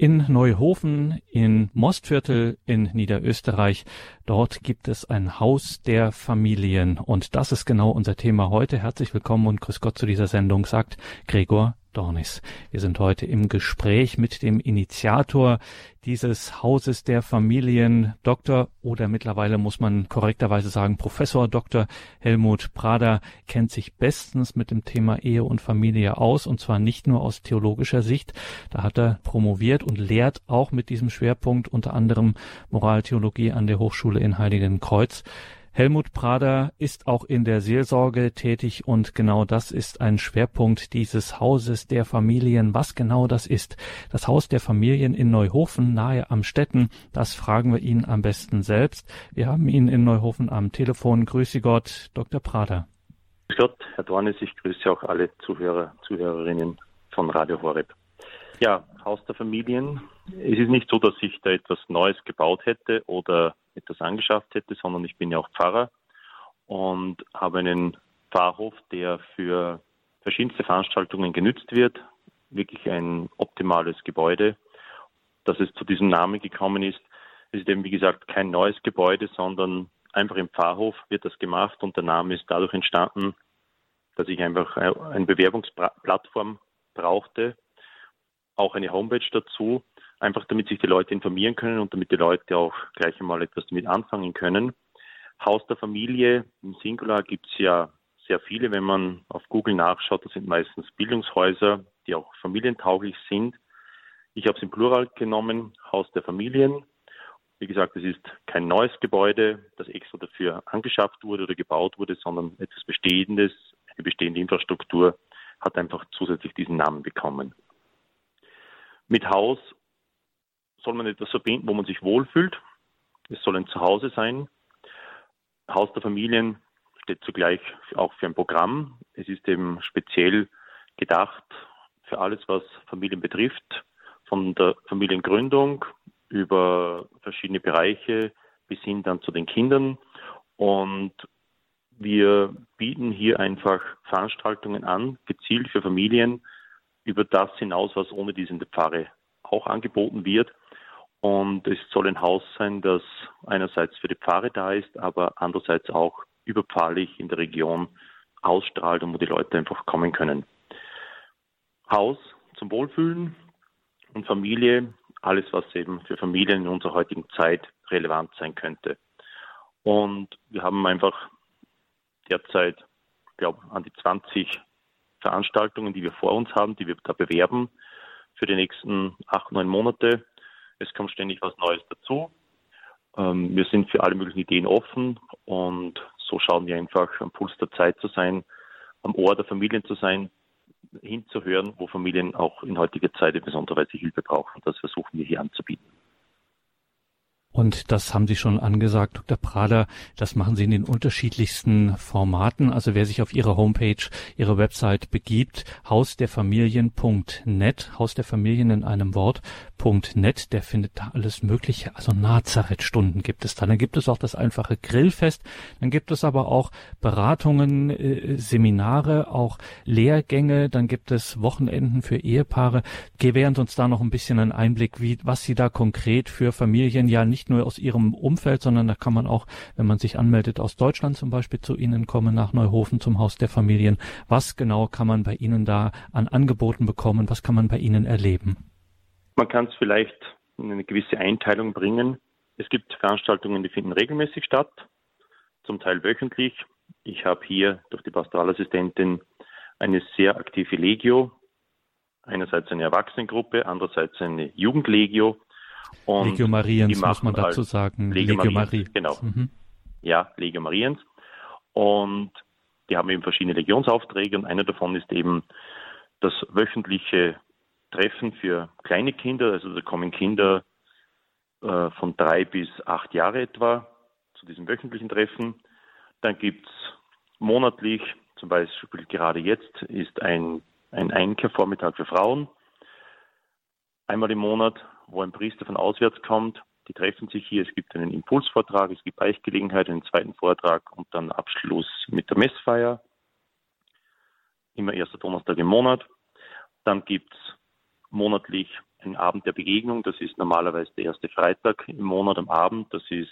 In Neuhofen, in Mostviertel in Niederösterreich, dort gibt es ein Haus der Familien. Und das ist genau unser Thema heute. Herzlich willkommen und grüß Gott zu dieser Sendung, sagt Gregor Dornis. Wir sind heute im Gespräch mit dem Initiator dieses Hauses der Familien, Dr. oder mittlerweile muss man korrekterweise sagen, Professor Dr. Helmut Prader kennt sich bestens mit dem Thema Ehe und Familie aus und zwar nicht nur aus theologischer Sicht. Da hat er promoviert und lehrt auch mit diesem Schwerpunkt unter anderem Moraltheologie an der Hochschule in Heiligenkreuz. Helmut Prader ist auch in der Seelsorge tätig und genau das ist ein Schwerpunkt dieses Hauses der Familien. Was genau das ist, das Haus der Familien in Neuhofen nahe am Städten, das fragen wir ihn am besten selbst. Wir haben ihn in Neuhofen am Telefon. Grüße Gott, Dr. Prader. Grüß Gott, Herr Dornes, ich grüße auch alle Zuhörer, Zuhörerinnen von Radio Horeb. Ja, Haus der Familien. Es ist nicht so, dass ich da etwas Neues gebaut hätte oder etwas angeschafft hätte, sondern ich bin ja auch Pfarrer und habe einen Pfarrhof, der für verschiedenste Veranstaltungen genützt wird. Wirklich ein optimales Gebäude. Dass es zu diesem Namen gekommen ist, ist eben wie gesagt kein neues Gebäude, sondern einfach im Pfarrhof wird das gemacht und der Name ist dadurch entstanden, dass ich einfach eine Bewerbungsplattform brauchte, auch eine Homepage dazu einfach damit sich die Leute informieren können und damit die Leute auch gleich einmal etwas damit anfangen können. Haus der Familie im Singular gibt es ja sehr viele. Wenn man auf Google nachschaut, das sind meistens Bildungshäuser, die auch familientauglich sind. Ich habe es im Plural genommen, Haus der Familien. Wie gesagt, es ist kein neues Gebäude, das extra dafür angeschafft wurde oder gebaut wurde, sondern etwas Bestehendes, eine bestehende Infrastruktur hat einfach zusätzlich diesen Namen bekommen. Mit Haus soll man etwas verbinden, wo man sich wohlfühlt. Es soll ein Zuhause sein. Haus der Familien steht zugleich auch für ein Programm. Es ist eben speziell gedacht für alles, was Familien betrifft, von der Familiengründung über verschiedene Bereiche bis hin dann zu den Kindern. Und wir bieten hier einfach Veranstaltungen an, gezielt für Familien, über das hinaus, was ohne dies in der Pfarre auch angeboten wird. Und es soll ein Haus sein, das einerseits für die Pfarre da ist, aber andererseits auch überpfarrlich in der Region ausstrahlt und wo die Leute einfach kommen können. Haus zum Wohlfühlen und Familie, alles, was eben für Familien in unserer heutigen Zeit relevant sein könnte. Und wir haben einfach derzeit, ich glaube, an die 20 Veranstaltungen, die wir vor uns haben, die wir da bewerben für die nächsten acht, neun Monate. Es kommt ständig was Neues dazu. Ähm, wir sind für alle möglichen Ideen offen und so schauen wir einfach am Puls der Zeit zu sein, am Ohr der Familien zu sein, hinzuhören, wo Familien auch in heutiger Zeit in besonderer Weise Hilfe brauchen. Das versuchen wir hier anzubieten. Und das haben Sie schon angesagt, Dr. Prader, das machen Sie in den unterschiedlichsten Formaten. Also wer sich auf Ihre Homepage, Ihre Website begibt, hausderfamilien.net, Haus der Familien in einem Wort.net, der findet da alles Mögliche. Also Nazareth-Stunden gibt es da. Dann gibt es auch das einfache Grillfest. Dann gibt es aber auch Beratungen, äh, Seminare, auch Lehrgänge. Dann gibt es Wochenenden für Ehepaare. Gewähren Sie uns da noch ein bisschen einen Einblick, wie, was Sie da konkret für Familien ja nicht nur aus ihrem Umfeld, sondern da kann man auch, wenn man sich anmeldet, aus Deutschland zum Beispiel zu Ihnen kommen, nach Neuhofen zum Haus der Familien. Was genau kann man bei Ihnen da an Angeboten bekommen? Was kann man bei Ihnen erleben? Man kann es vielleicht in eine gewisse Einteilung bringen. Es gibt Veranstaltungen, die finden regelmäßig statt, zum Teil wöchentlich. Ich habe hier durch die Pastoralassistentin eine sehr aktive Legio, einerseits eine Erwachsenengruppe, andererseits eine Jugendlegio. Und Legio Mariens, muss man dazu halt sagen. Legio, Legio Mariens, genau. Mhm. Ja, Legio Mariens. Und die haben eben verschiedene Legionsaufträge und einer davon ist eben das wöchentliche Treffen für kleine Kinder. Also da kommen Kinder äh, von drei bis acht Jahre etwa zu diesem wöchentlichen Treffen. Dann gibt es monatlich, zum Beispiel gerade jetzt, ist ein, ein Einkehrvormittag für Frauen. Einmal im Monat wo ein Priester von auswärts kommt. Die treffen sich hier. Es gibt einen Impulsvortrag, es gibt Beichtgelegenheit, einen zweiten Vortrag und dann Abschluss mit der Messfeier. Immer erster Donnerstag im Monat. Dann gibt es monatlich einen Abend der Begegnung. Das ist normalerweise der erste Freitag im Monat am Abend. Das ist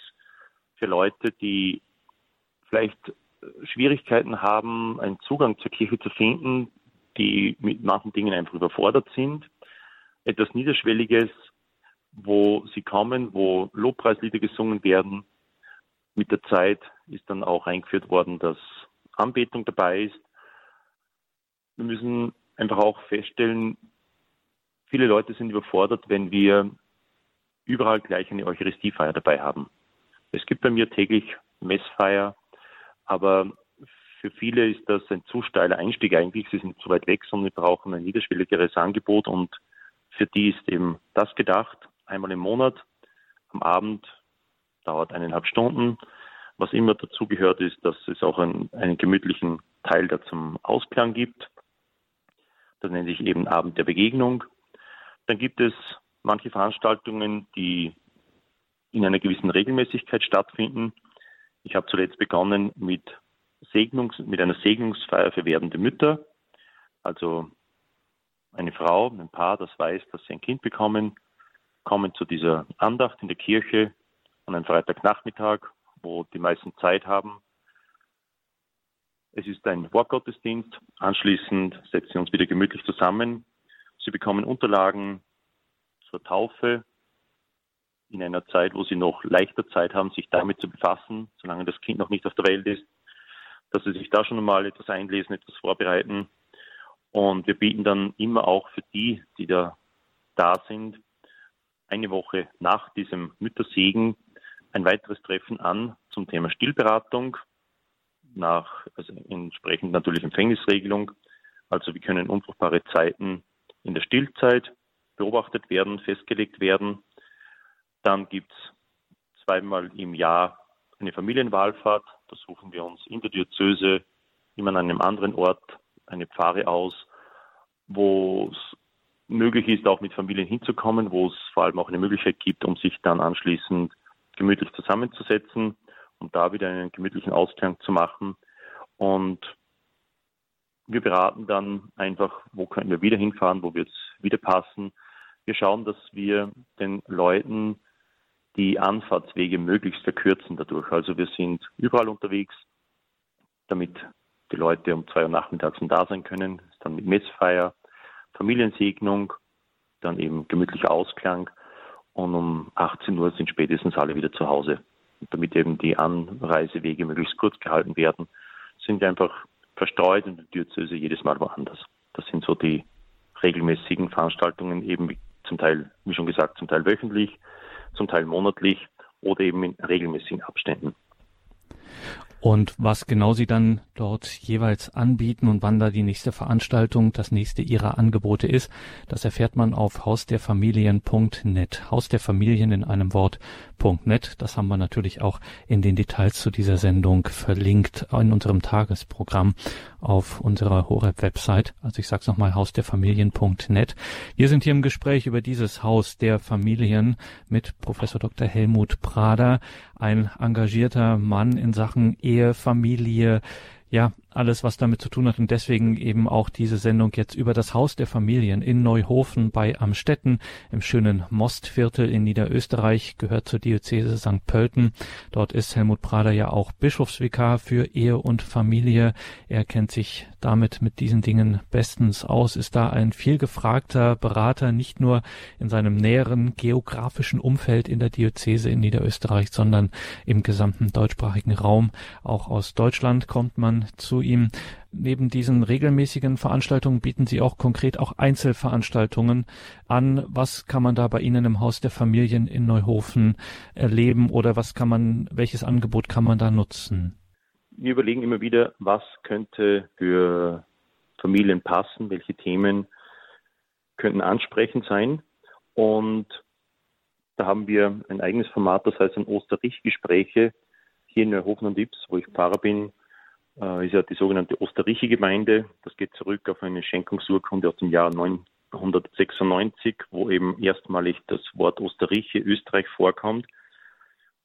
für Leute, die vielleicht Schwierigkeiten haben, einen Zugang zur Kirche zu finden, die mit manchen Dingen einfach überfordert sind. Etwas Niederschwelliges, wo sie kommen, wo Lobpreislieder gesungen werden. Mit der Zeit ist dann auch eingeführt worden, dass Anbetung dabei ist. Wir müssen einfach auch feststellen, viele Leute sind überfordert, wenn wir überall gleich eine Eucharistiefeier dabei haben. Es gibt bei mir täglich Messfeier, aber für viele ist das ein zu steiler Einstieg eigentlich. Sie sind zu weit weg, sondern wir brauchen ein niederschwelligeres Angebot und für die ist eben das gedacht, einmal im Monat, am Abend, dauert eineinhalb Stunden. Was immer dazu gehört ist, dass es auch einen, einen gemütlichen Teil da zum Ausklang gibt. Das nennt sich eben Abend der Begegnung. Dann gibt es manche Veranstaltungen, die in einer gewissen Regelmäßigkeit stattfinden. Ich habe zuletzt begonnen mit, Segnungs, mit einer Segnungsfeier für werdende Mütter. Also eine Frau, ein Paar, das weiß, dass sie ein Kind bekommen, kommen zu dieser Andacht in der Kirche an einem Freitagnachmittag, wo die meisten Zeit haben. Es ist ein Wortgottesdienst. Anschließend setzen wir uns wieder gemütlich zusammen. Sie bekommen Unterlagen zur Taufe, in einer Zeit, wo sie noch leichter Zeit haben, sich damit zu befassen, solange das Kind noch nicht auf der Welt ist, dass sie sich da schon einmal etwas einlesen, etwas vorbereiten. Und wir bieten dann immer auch für die, die da da sind, eine Woche nach diesem Müttersegen ein weiteres Treffen an zum Thema Stillberatung nach, also entsprechend natürlich Empfängnisregelung. Also wie können unfruchtbare Zeiten in der Stillzeit beobachtet werden, festgelegt werden dann gibt es zweimal im Jahr eine Familienwahlfahrt. Da suchen wir uns in der Diözese, immer an einem anderen Ort, eine Pfarre aus, wo es möglich ist, auch mit Familien hinzukommen, wo es vor allem auch eine Möglichkeit gibt, um sich dann anschließend gemütlich zusammenzusetzen und da wieder einen gemütlichen Ausklang zu machen. Und wir beraten dann einfach, wo können wir wieder hinfahren, wo wird es wieder passen. Wir schauen, dass wir den Leuten die Anfahrtswege möglichst verkürzen dadurch. Also wir sind überall unterwegs, damit die Leute um zwei Uhr nachmittags da sein können. Dann mit Messfeier, Familiensegnung, dann eben gemütlicher Ausklang und um 18 Uhr sind spätestens alle wieder zu Hause. Und damit eben die Anreisewege möglichst kurz gehalten werden, sind einfach verstreut in der Diözese jedes Mal woanders. Das sind so die regelmäßigen Veranstaltungen, eben zum Teil, wie schon gesagt, zum Teil wöchentlich, zum Teil monatlich oder eben in regelmäßigen Abständen. Und was genau Sie dann dort jeweils anbieten und wann da die nächste Veranstaltung, das nächste Ihrer Angebote ist, das erfährt man auf hausderfamilien.net. Haus der Familien in einem Wort.net. Das haben wir natürlich auch in den Details zu dieser Sendung verlinkt in unserem Tagesprogramm auf unserer Horeb-Website. Also ich sage es nochmal, hausderfamilien.net. Wir sind hier im Gespräch über dieses Haus der Familien mit Professor Dr. Helmut Prader, ein engagierter Mann in Sachen Ehe, Familie, ja, alles, was damit zu tun hat und deswegen eben auch diese Sendung jetzt über das Haus der Familien in Neuhofen bei Amstetten im schönen Mostviertel in Niederösterreich gehört zur Diözese St. Pölten. Dort ist Helmut Prader ja auch Bischofsvikar für Ehe und Familie. Er kennt sich damit mit diesen Dingen bestens aus, ist da ein viel gefragter Berater, nicht nur in seinem näheren geografischen Umfeld in der Diözese in Niederösterreich, sondern im gesamten deutschsprachigen Raum. Auch aus Deutschland kommt man zu ihm. Neben diesen regelmäßigen Veranstaltungen bieten Sie auch konkret auch Einzelveranstaltungen an. Was kann man da bei Ihnen im Haus der Familien in Neuhofen erleben oder was kann man, welches Angebot kann man da nutzen? Wir überlegen immer wieder, was könnte für Familien passen, welche Themen könnten ansprechend sein. Und da haben wir ein eigenes Format, das heißt ein Osterrich-Gespräche hier in Neuhofen und Ips, wo ich Pfarrer bin, äh, ist ja die sogenannte Osterriche-Gemeinde. Das geht zurück auf eine Schenkungsurkunde aus dem Jahr 996, wo eben erstmalig das Wort Osterriche, Österreich vorkommt.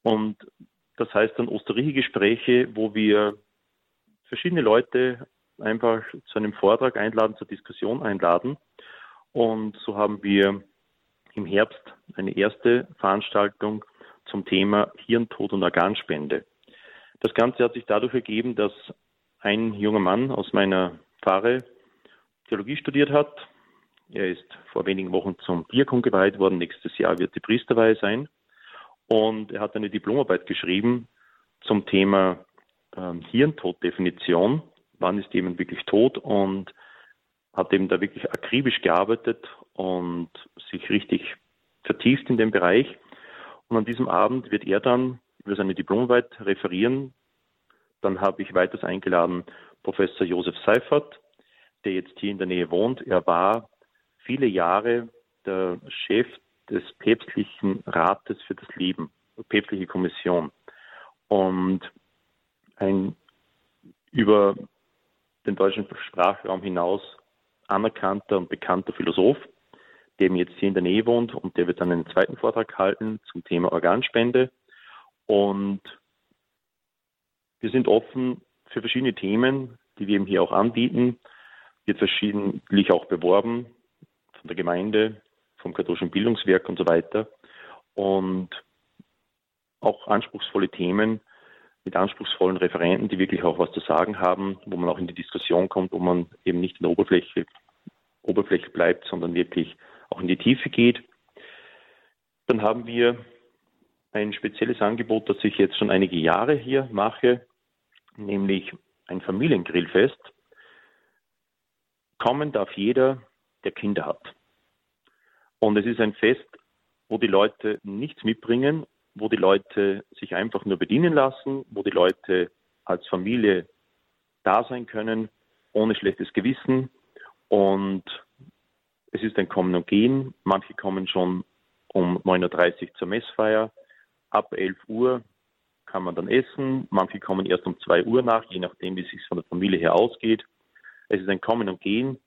Und das heißt dann Osterriche-Gespräche, wo wir verschiedene Leute einfach zu einem Vortrag einladen, zur Diskussion einladen. Und so haben wir im Herbst eine erste Veranstaltung zum Thema Hirntod und Organspende. Das Ganze hat sich dadurch ergeben, dass ein junger Mann aus meiner Pfarre Theologie studiert hat. Er ist vor wenigen Wochen zum Diakon geweiht worden. Nächstes Jahr wird die Priesterweihe sein. Und er hat eine Diplomarbeit geschrieben zum Thema ähm, Hirntoddefinition. Wann ist jemand wirklich tot? Und hat eben da wirklich akribisch gearbeitet und sich richtig vertieft in dem Bereich. Und an diesem Abend wird er dann über seine Diplomarbeit referieren. Dann habe ich weiters eingeladen Professor Josef Seifert, der jetzt hier in der Nähe wohnt. Er war viele Jahre der Chef des päpstlichen Rates für das Leben, päpstliche Kommission. Und ein über den deutschen Sprachraum hinaus anerkannter und bekannter Philosoph, der jetzt hier in der Nähe wohnt und der wird dann einen zweiten Vortrag halten zum Thema Organspende. Und wir sind offen für verschiedene Themen, die wir eben hier auch anbieten. Wird verschiedentlich auch beworben von der Gemeinde, vom katholischen Bildungswerk und so weiter. Und auch anspruchsvolle Themen mit anspruchsvollen Referenten, die wirklich auch was zu sagen haben, wo man auch in die Diskussion kommt, wo man eben nicht in der Oberfläche, Oberfläche bleibt, sondern wirklich auch in die Tiefe geht. Dann haben wir ein spezielles Angebot, das ich jetzt schon einige Jahre hier mache, nämlich ein Familiengrillfest. Kommen darf jeder, der Kinder hat. Und es ist ein Fest, wo die Leute nichts mitbringen, wo die Leute sich einfach nur bedienen lassen, wo die Leute als Familie da sein können, ohne schlechtes Gewissen. Und es ist ein Kommen und Gehen. Manche kommen schon um 9.30 Uhr zur Messfeier. Ab 11 Uhr kann man dann essen. Manche kommen erst um 2 Uhr nach, je nachdem, wie es sich von der Familie her ausgeht. Es ist ein Kommen und Gehen.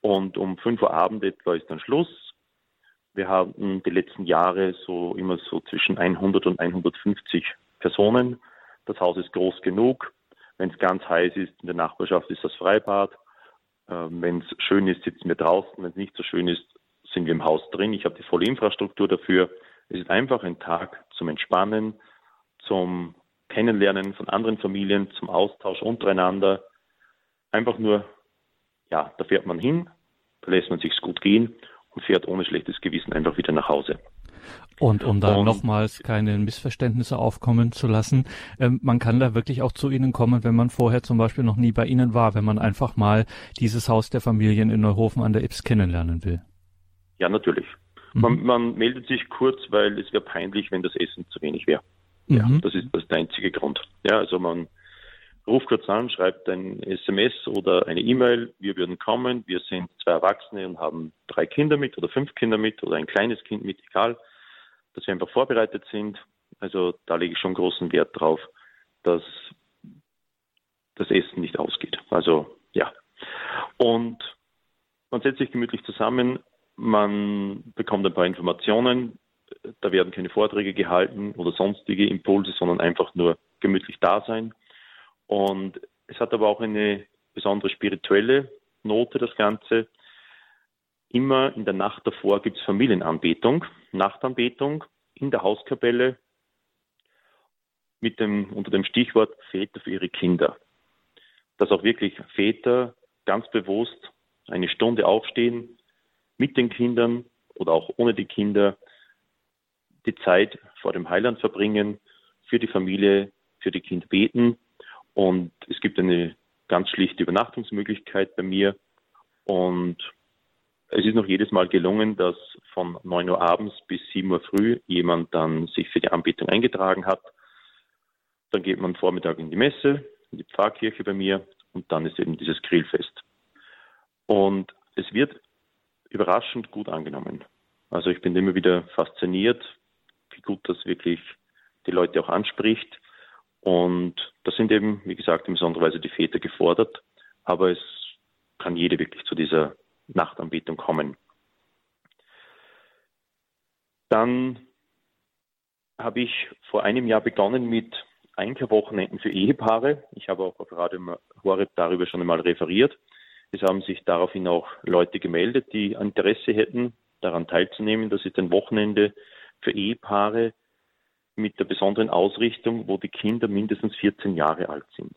Und um 5 Uhr Abend etwa ist dann Schluss. Wir haben die letzten Jahre so immer so zwischen 100 und 150 Personen. Das Haus ist groß genug. Wenn es ganz heiß ist, in der Nachbarschaft ist das Freibad. Ähm, Wenn es schön ist, sitzen wir draußen. Wenn es nicht so schön ist, sind wir im Haus drin. Ich habe die volle Infrastruktur dafür. Es ist einfach ein Tag zum Entspannen, zum Kennenlernen von anderen Familien, zum Austausch untereinander. Einfach nur, ja, da fährt man hin, da lässt man sich's gut gehen und fährt ohne schlechtes Gewissen einfach wieder nach Hause. Und um da und, nochmals keine Missverständnisse aufkommen zu lassen, ähm, man kann da wirklich auch zu Ihnen kommen, wenn man vorher zum Beispiel noch nie bei Ihnen war, wenn man einfach mal dieses Haus der Familien in Neuhofen an der Ips kennenlernen will. Ja, natürlich. Mhm. Man, man, meldet sich kurz, weil es wäre peinlich, wenn das Essen zu wenig wäre. Ja, mhm. das ist das der einzige Grund. Ja, also man ruft kurz an, schreibt ein SMS oder eine E-Mail. Wir würden kommen. Wir sind zwei Erwachsene und haben drei Kinder mit oder fünf Kinder mit oder ein kleines Kind mit, egal, dass wir einfach vorbereitet sind. Also da lege ich schon großen Wert drauf, dass das Essen nicht ausgeht. Also ja. Und man setzt sich gemütlich zusammen, man bekommt ein paar Informationen. Da werden keine Vorträge gehalten oder sonstige Impulse, sondern einfach nur gemütlich da sein. Und es hat aber auch eine besondere spirituelle Note, das Ganze. Immer in der Nacht davor gibt es Familienanbetung, Nachtanbetung in der Hauskapelle mit dem, unter dem Stichwort Väter für ihre Kinder. Dass auch wirklich Väter ganz bewusst eine Stunde aufstehen, mit den Kindern oder auch ohne die Kinder die Zeit vor dem Heiland verbringen, für die Familie, für die Kinder beten und es gibt eine ganz schlichte Übernachtungsmöglichkeit bei mir. Und es ist noch jedes Mal gelungen, dass von 9 Uhr abends bis 7 Uhr früh jemand dann sich für die Anbetung eingetragen hat. Dann geht man Vormittag in die Messe, in die Pfarrkirche bei mir und dann ist eben dieses Grillfest. Und es wird überraschend gut angenommen. Also ich bin immer wieder fasziniert, gut das wirklich die Leute auch anspricht. Und da sind eben, wie gesagt, in besonderer Weise die Väter gefordert, aber es kann jede wirklich zu dieser Nachtanbetung kommen. Dann habe ich vor einem Jahr begonnen mit Einkehrwochenenden für Ehepaare. Ich habe auch auf Radio Horeb darüber schon einmal referiert. Es haben sich daraufhin auch Leute gemeldet, die Interesse hätten, daran teilzunehmen. Das ist ein Wochenende für Ehepaare mit der besonderen Ausrichtung, wo die Kinder mindestens 14 Jahre alt sind.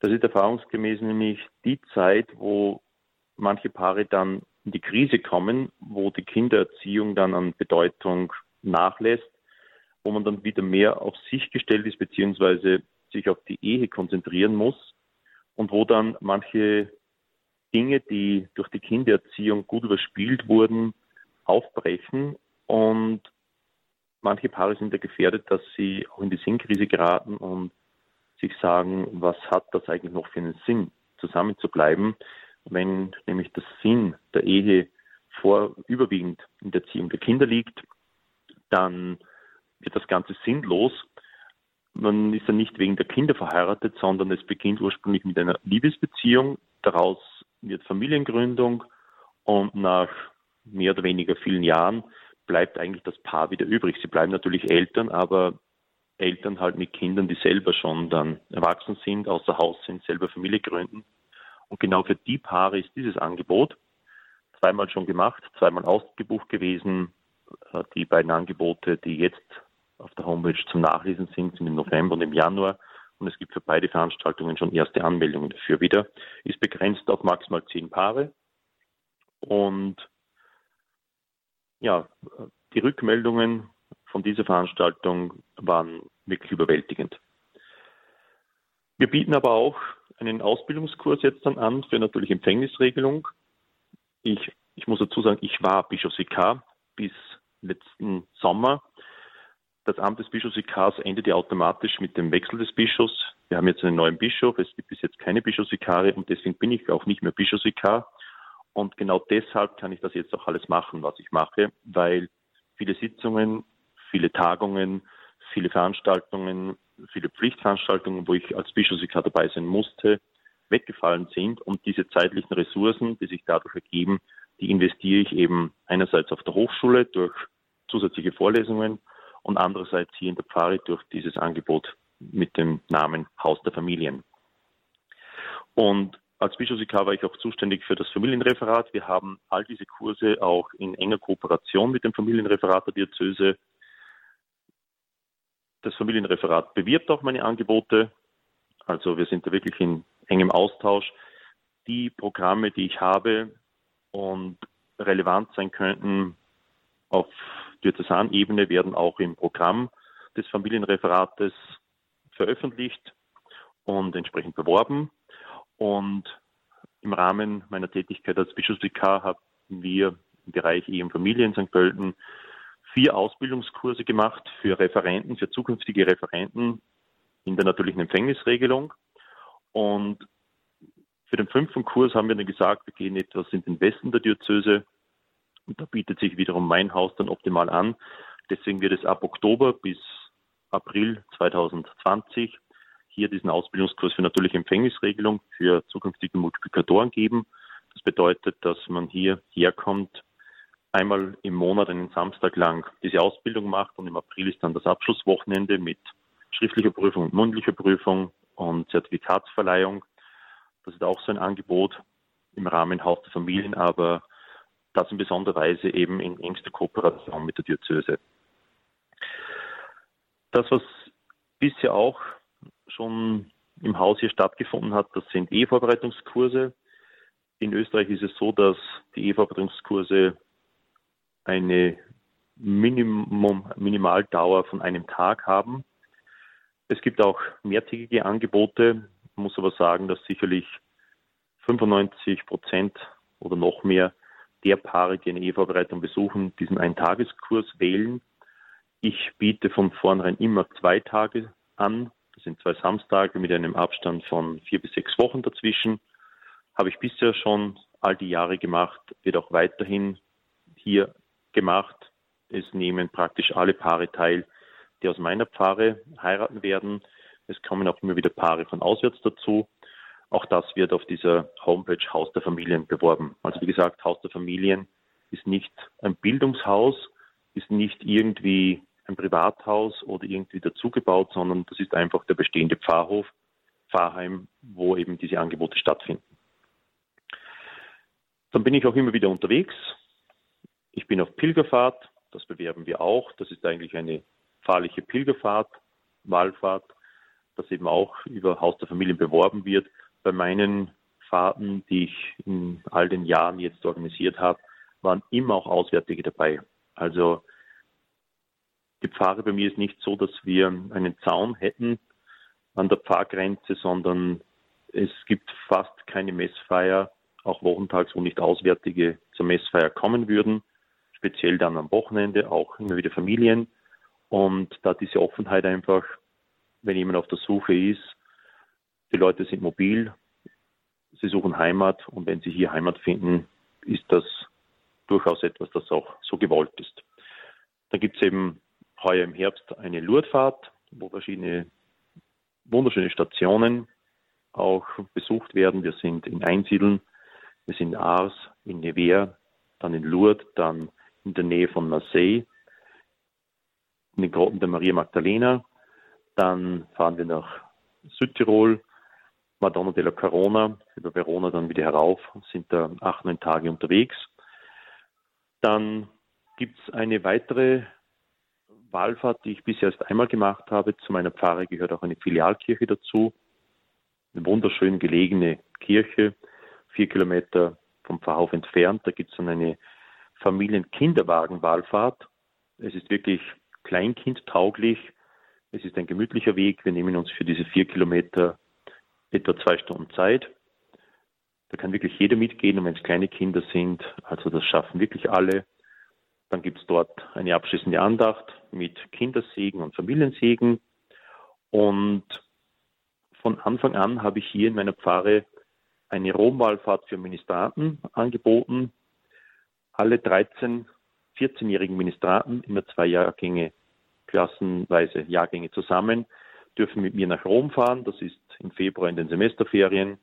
Das ist erfahrungsgemäß nämlich die Zeit, wo manche Paare dann in die Krise kommen, wo die Kindererziehung dann an Bedeutung nachlässt, wo man dann wieder mehr auf sich gestellt ist, beziehungsweise sich auf die Ehe konzentrieren muss und wo dann manche Dinge, die durch die Kindererziehung gut überspielt wurden, aufbrechen und manche Paare sind ja gefährdet, dass sie auch in die Sinnkrise geraten und sich sagen, was hat das eigentlich noch für einen Sinn, zusammen zu bleiben, wenn nämlich der Sinn der Ehe vor überwiegend in der Erziehung der Kinder liegt, dann wird das Ganze sinnlos. Man ist ja nicht wegen der Kinder verheiratet, sondern es beginnt ursprünglich mit einer Liebesbeziehung. Daraus wird Familiengründung und nach mehr oder weniger vielen Jahren bleibt eigentlich das Paar wieder übrig. Sie bleiben natürlich Eltern, aber Eltern halt mit Kindern, die selber schon dann erwachsen sind, außer Haus sind, selber Familie gründen. Und genau für die Paare ist dieses Angebot zweimal schon gemacht, zweimal ausgebucht gewesen. Äh, die beiden Angebote, die jetzt auf der Homepage zum Nachlesen sind, sind im November und im Januar. Und es gibt für beide Veranstaltungen schon erste Anmeldungen dafür wieder. Ist begrenzt auf maximal zehn Paare. Und ja, die Rückmeldungen von dieser Veranstaltung waren wirklich überwältigend. Wir bieten aber auch einen Ausbildungskurs jetzt dann an für natürlich Empfängnisregelung. Ich, ich muss dazu sagen, ich war Bischofsvikar bis letzten Sommer. Das Amt des Bischofsvikars endete automatisch mit dem Wechsel des Bischofs. Wir haben jetzt einen neuen Bischof. Es gibt bis jetzt keine Bischofsvikare und deswegen bin ich auch nicht mehr Bischofsvikar. Und genau deshalb kann ich das jetzt auch alles machen, was ich mache, weil viele Sitzungen, viele Tagungen, viele Veranstaltungen, viele Pflichtveranstaltungen, wo ich als Bischofsvikar dabei sein musste, weggefallen sind. Und diese zeitlichen Ressourcen, die sich dadurch ergeben, die investiere ich eben einerseits auf der Hochschule durch zusätzliche Vorlesungen und andererseits hier in der Pfarre durch dieses Angebot mit dem Namen Haus der Familien. Und als Bischofsvikar war ich auch zuständig für das Familienreferat. Wir haben all diese Kurse auch in enger Kooperation mit dem Familienreferat der Diözese das Familienreferat bewirbt auch meine Angebote. Also wir sind da wirklich in engem Austausch. Die Programme, die ich habe und relevant sein könnten auf Diözesanebene, werden auch im Programm des Familienreferates veröffentlicht und entsprechend beworben. Und im Rahmen meiner Tätigkeit als Bischofsvikar haben wir im Bereich Ehe und Familie in St. Pölten vier Ausbildungskurse gemacht für Referenten, für zukünftige Referenten in der natürlichen Empfängnisregelung. Und für den fünften Kurs haben wir dann gesagt, wir gehen etwas in den Westen der Diözese. Und da bietet sich wiederum mein Haus dann optimal an. Deswegen wird es ab Oktober bis April 2020 hier diesen Ausbildungskurs für natürliche Empfängnisregelung für zukünftige Multiplikatoren geben. Das bedeutet, dass man hier herkommt einmal im Monat einen Samstag lang diese Ausbildung macht und im April ist dann das Abschlusswochenende mit schriftlicher Prüfung und mundlicher Prüfung und Zertifikatsverleihung. Das ist auch so ein Angebot im Rahmen Haus der Familien, aber das in besonderer Weise eben in engster Kooperation mit der Diözese. Das, was bisher auch schon im Haus hier stattgefunden hat, das sind Ehevorbereitungskurse. In Österreich ist es so, dass die Ehevorbereitungskurse eine Minimum, Minimaldauer von einem Tag haben. Es gibt auch mehrtägige Angebote, muss aber sagen, dass sicherlich 95 Prozent oder noch mehr der Paare, die eine Ehevorbereitung besuchen, diesen Eintageskurs wählen. Ich biete von vornherein immer zwei Tage an. Sind zwei Samstage mit einem Abstand von vier bis sechs Wochen dazwischen. Habe ich bisher schon all die Jahre gemacht, wird auch weiterhin hier gemacht. Es nehmen praktisch alle Paare teil, die aus meiner Pfarre heiraten werden. Es kommen auch immer wieder Paare von auswärts dazu. Auch das wird auf dieser Homepage Haus der Familien beworben. Also wie gesagt, Haus der Familien ist nicht ein Bildungshaus, ist nicht irgendwie ein Privathaus oder irgendwie dazugebaut, sondern das ist einfach der bestehende Pfarrhof, Pfarrheim, wo eben diese Angebote stattfinden. Dann bin ich auch immer wieder unterwegs, Ich bin auf Pilgerfahrt, das bewerben wir auch. Das ist eigentlich eine fahrliche Pilgerfahrt, Wallfahrt, das eben auch über Haus der Familien beworben wird. Bei meinen Fahrten, die ich in all den Jahren jetzt organisiert habe, waren immer auch Auswärtige dabei. Also die Pfarre bei mir ist nicht so, dass wir einen Zaun hätten an der Pfarrgrenze, sondern es gibt fast keine Messfeier, auch wochentags, wo nicht Auswärtige zur Messfeier kommen würden, speziell dann am Wochenende, auch immer wieder Familien. Und da diese Offenheit einfach, wenn jemand auf der Suche ist, die Leute sind mobil, sie suchen Heimat und wenn sie hier Heimat finden, ist das durchaus etwas, das auch so gewollt ist. Da gibt es eben heuer im Herbst eine Lourdesfahrt, wo verschiedene wunderschöne Stationen auch besucht werden. Wir sind in Einsiedeln, wir sind in Ars, in Nevers, dann in Lourdes, dann in der Nähe von Marseille, in den Grotten der Maria Magdalena. Dann fahren wir nach Südtirol, Madonna della Corona, über Verona dann wieder herauf, sind da acht, neun Tage unterwegs. Dann gibt es eine weitere Wallfahrt, die ich bisher erst einmal gemacht habe. Zu meiner Pfarre gehört auch eine Filialkirche dazu. Eine wunderschön gelegene Kirche, vier Kilometer vom Pfarrhof entfernt. Da gibt es dann eine Familien-Kinderwagen-Wallfahrt. Es ist wirklich kleinkindtauglich. Es ist ein gemütlicher Weg. Wir nehmen uns für diese vier Kilometer etwa zwei Stunden Zeit. Da kann wirklich jeder mitgehen und wenn es kleine Kinder sind, also das schaffen wirklich alle. Dann gibt es dort eine abschließende Andacht mit Kindersegen und Familiensegen. Und von Anfang an habe ich hier in meiner Pfarre eine Romwallfahrt für Ministraten angeboten. Alle 13, 14-jährigen Ministraten, immer zwei Jahrgänge, klassenweise Jahrgänge zusammen, dürfen mit mir nach Rom fahren. Das ist im Februar in den Semesterferien.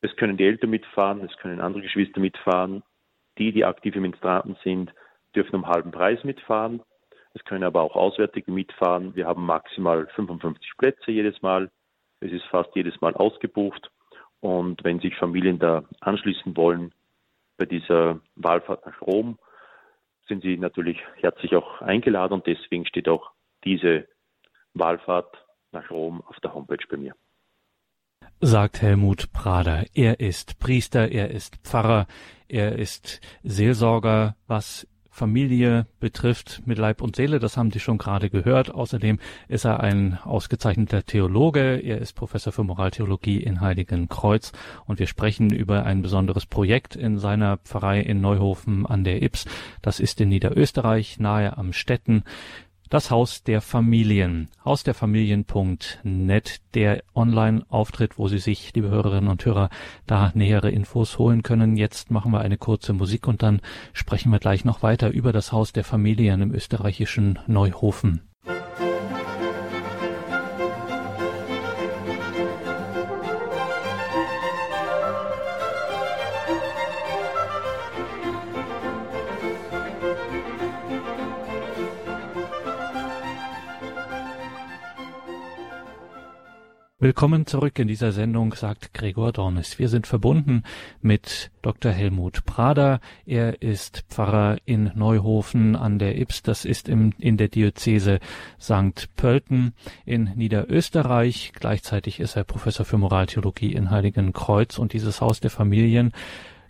Es können die Eltern mitfahren, es können andere Geschwister mitfahren. Die, die aktive Ministranten sind, dürfen um halben Preis mitfahren. Es können aber auch Auswärtige mitfahren. Wir haben maximal 55 Plätze jedes Mal. Es ist fast jedes Mal ausgebucht. Und wenn sich Familien da anschließen wollen bei dieser Wahlfahrt nach Rom, sind sie natürlich herzlich auch eingeladen und deswegen steht auch diese Wahlfahrt nach Rom auf der Homepage bei mir. Sagt Helmut Prader. Er ist Priester, er ist Pfarrer, er ist Seelsorger, was Familie betrifft mit Leib und Seele, das haben Sie schon gerade gehört. Außerdem ist er ein ausgezeichneter Theologe. Er ist Professor für Moraltheologie in Heiligenkreuz und wir sprechen über ein besonderes Projekt in seiner Pfarrei in Neuhofen an der Ips. Das ist in Niederösterreich, nahe am Städten. Das Haus der Familien, hausderfamilien.net, der Online-Auftritt, wo Sie sich, liebe Hörerinnen und Hörer, da nähere Infos holen können. Jetzt machen wir eine kurze Musik und dann sprechen wir gleich noch weiter über das Haus der Familien im österreichischen Neuhofen. Willkommen zurück in dieser Sendung, sagt Gregor Dornis. Wir sind verbunden mit Dr. Helmut Prader. Er ist Pfarrer in Neuhofen an der Ips. Das ist im, in der Diözese St. Pölten in Niederösterreich. Gleichzeitig ist er Professor für Moraltheologie in Heiligenkreuz und dieses Haus der Familien.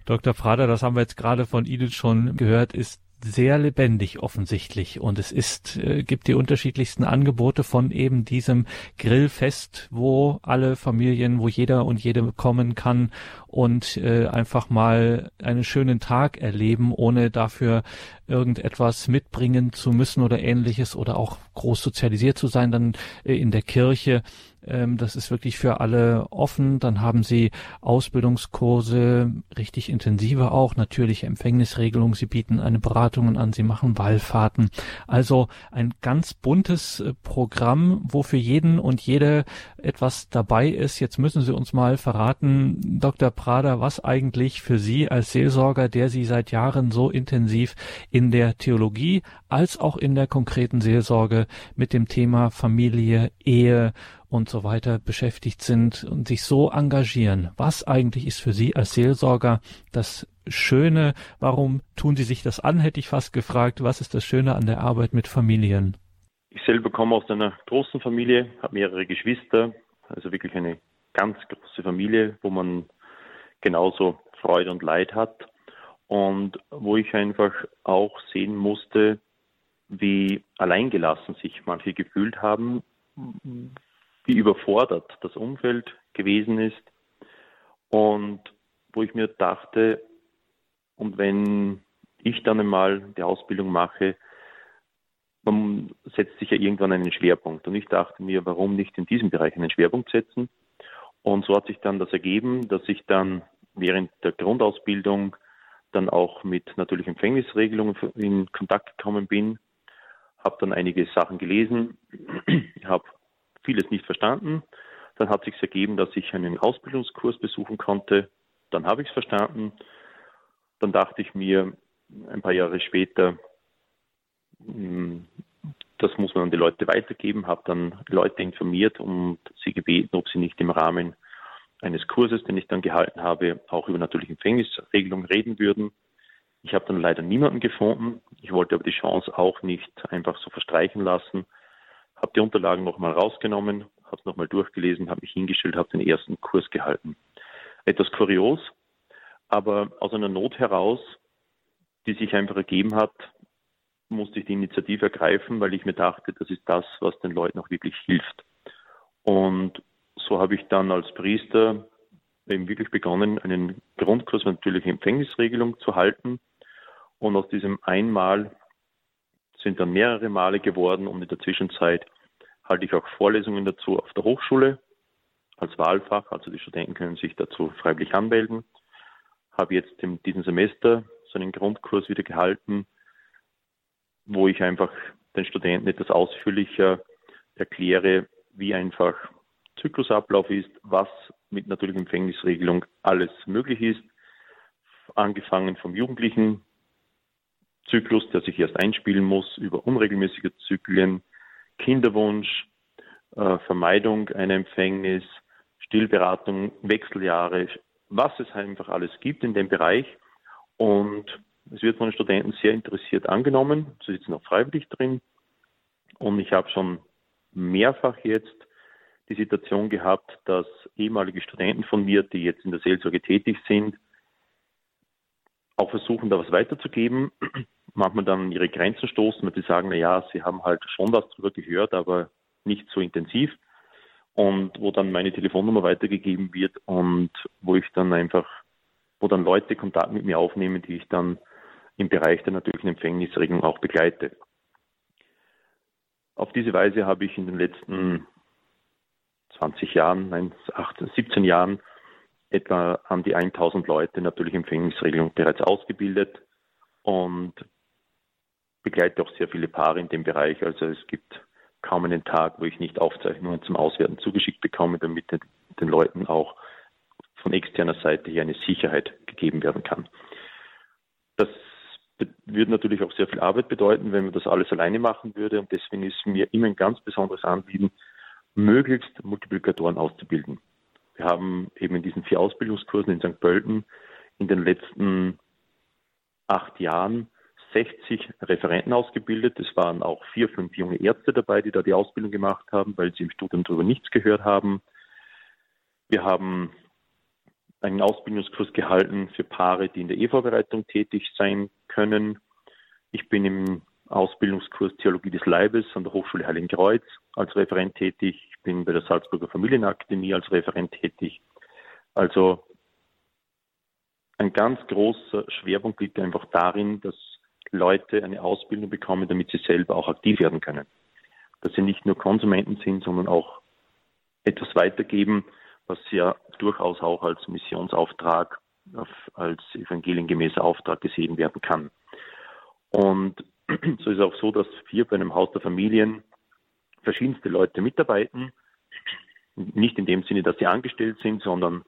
Dr. Prader, das haben wir jetzt gerade von Ihnen schon gehört, ist sehr lebendig offensichtlich. Und es ist äh, gibt die unterschiedlichsten Angebote von eben diesem Grillfest, wo alle Familien, wo jeder und jede kommen kann und äh, einfach mal einen schönen Tag erleben, ohne dafür irgendetwas mitbringen zu müssen oder ähnliches oder auch groß sozialisiert zu sein, dann äh, in der Kirche das ist wirklich für alle offen. Dann haben sie Ausbildungskurse, richtig intensive auch, natürliche Empfängnisregelung. Sie bieten eine Beratungen an, sie machen Wallfahrten. Also ein ganz buntes äh, Programm, wo für jeden und jede etwas dabei ist. Jetzt müssen Sie uns mal verraten, Dr. Prader, was eigentlich für Sie als Seelsorger, der Sie seit Jahren so intensiv in der Theologie als auch in der konkreten Seelsorge mit dem Thema Familie, Ehe und so weiter beschäftigt sind und sich so engagieren. Was eigentlich ist für Sie als Seelsorger das Schöne? Warum tun Sie sich das an, hätte ich fast gefragt. Was ist das Schöne an der Arbeit mit Familien? Ich selber komme aus einer großen Familie, habe mehrere Geschwister, also wirklich eine ganz große Familie, wo man genauso Freude und Leid hat und wo ich einfach auch sehen musste, wie alleingelassen sich manche gefühlt haben, wie überfordert das Umfeld gewesen ist und wo ich mir dachte, und wenn ich dann einmal die Ausbildung mache, man setzt sich ja irgendwann einen Schwerpunkt. Und ich dachte mir, warum nicht in diesem Bereich einen Schwerpunkt setzen? Und so hat sich dann das ergeben, dass ich dann während der Grundausbildung dann auch mit natürlich Empfängnisregelungen in Kontakt gekommen bin, habe dann einige Sachen gelesen, habe vieles nicht verstanden. Dann hat sich ergeben, dass ich einen Ausbildungskurs besuchen konnte. Dann habe ich es verstanden. Dann dachte ich mir ein paar Jahre später, hm, das muss man an die Leute weitergeben, habe dann Leute informiert und sie gebeten, ob sie nicht im Rahmen eines Kurses, den ich dann gehalten habe, auch über natürliche Empfängnisregelung reden würden. Ich habe dann leider niemanden gefunden. Ich wollte aber die Chance auch nicht einfach so verstreichen lassen. Habe die Unterlagen nochmal rausgenommen, habe nochmal durchgelesen, habe mich hingestellt, habe den ersten Kurs gehalten. Etwas kurios, aber aus einer Not heraus, die sich einfach ergeben hat, musste ich die Initiative ergreifen, weil ich mir dachte, das ist das, was den Leuten auch wirklich hilft. Und so habe ich dann als Priester eben wirklich begonnen, einen Grundkurs natürlich Empfängnisregelung zu halten. Und aus diesem einmal sind dann mehrere Male geworden und in der Zwischenzeit halte ich auch Vorlesungen dazu auf der Hochschule als Wahlfach. Also die Studenten können sich dazu freiwillig anmelden. Habe jetzt in diesem Semester so einen Grundkurs wieder gehalten, wo ich einfach den Studenten etwas ausführlicher erkläre, wie einfach Zyklusablauf ist, was mit natürlicher Empfängnisregelung alles möglich ist, angefangen vom jugendlichen Zyklus, der sich erst einspielen muss, über unregelmäßige Zyklen, Kinderwunsch, äh, Vermeidung einer Empfängnis, Stillberatung, Wechseljahre, was es einfach alles gibt in dem Bereich. Und es wird von den Studenten sehr interessiert angenommen. Sie sitzen auch freiwillig drin. Und ich habe schon mehrfach jetzt die Situation gehabt, dass ehemalige Studenten von mir, die jetzt in der Seelsorge tätig sind, auch versuchen, da was weiterzugeben, manchmal dann an ihre Grenzen stoßen und die sagen, na ja, sie haben halt schon was darüber gehört, aber nicht so intensiv. Und wo dann meine Telefonnummer weitergegeben wird und wo ich dann einfach, wo dann Leute Kontakt mit mir aufnehmen, die ich dann im Bereich der natürlichen Empfängnisregelung auch begleite. Auf diese Weise habe ich in den letzten 20 Jahren, nein, 18, 17 Jahren etwa an die 1000 Leute natürliche Empfängnisregelung bereits ausgebildet und begleite auch sehr viele Paare in dem Bereich. Also es gibt kaum einen Tag, wo ich nicht Aufzeichnungen zum Auswerten zugeschickt bekomme, damit den Leuten auch von externer Seite hier eine Sicherheit gegeben werden kann. Das würde natürlich auch sehr viel Arbeit bedeuten, wenn man das alles alleine machen würde. Und deswegen ist mir immer ein ganz besonderes Anliegen, möglichst Multiplikatoren auszubilden. Wir haben eben in diesen vier Ausbildungskursen in St. Pölten in den letzten acht Jahren 60 Referenten ausgebildet. Es waren auch vier, fünf junge Ärzte dabei, die da die Ausbildung gemacht haben, weil sie im Studium darüber nichts gehört haben. Wir haben einen Ausbildungskurs gehalten für Paare, die in der Ehevorbereitung tätig sein können. Ich bin im Ausbildungskurs Theologie des Leibes an der Hochschule Heiligenkreuz als Referent tätig. Ich bin bei der Salzburger Familienakademie als Referent tätig. Also ein ganz großer Schwerpunkt liegt einfach darin, dass Leute eine Ausbildung bekommen, damit sie selber auch aktiv werden können. Dass sie nicht nur Konsumenten sind, sondern auch etwas weitergeben, was ja durchaus auch als Missionsauftrag, als evangeliengemäßer Auftrag gesehen werden kann. Und so ist es auch so, dass wir bei einem Haus der Familien verschiedenste Leute mitarbeiten. Nicht in dem Sinne, dass sie angestellt sind, sondern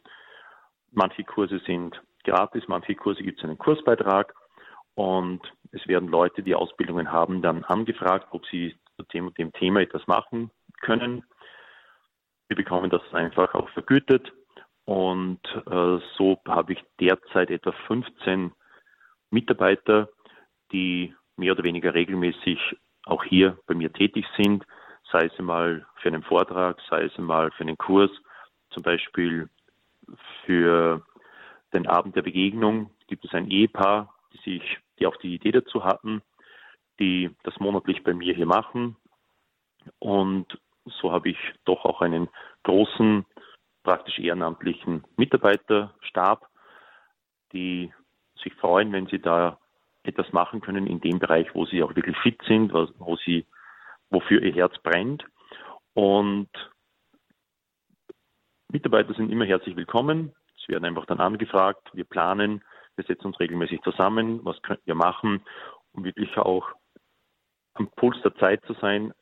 manche Kurse sind gratis, manche Kurse gibt es einen Kursbeitrag und es werden Leute, die Ausbildungen haben, dann angefragt, ob sie zu dem dem Thema etwas machen können. Wir bekommen das einfach auch vergütet Und äh, so habe ich derzeit etwa 15 Mitarbeiter, die mehr oder weniger regelmäßig auch hier bei mir tätig sind, sei es mal für einen Vortrag, sei es mal für einen Kurs, zum Beispiel für den Abend der Begegnung gibt es ein Ehepaar, die sich, die auch die Idee dazu hatten, die das monatlich bei mir hier machen. Und so habe ich doch auch einen großen, praktisch ehrenamtlichen Mitarbeiterstab, die sich freuen, wenn sie da etwas machen können in dem Bereich, wo sie auch wirklich fit sind, wo sie, wofür ihr Herz brennt. Und Mitarbeiter sind immer herzlich willkommen. Sie werden einfach dann angefragt. Wir planen, wir setzen uns regelmäßig zusammen. Was könnten wir machen, um wirklich auch am Puls der Zeit zu sein,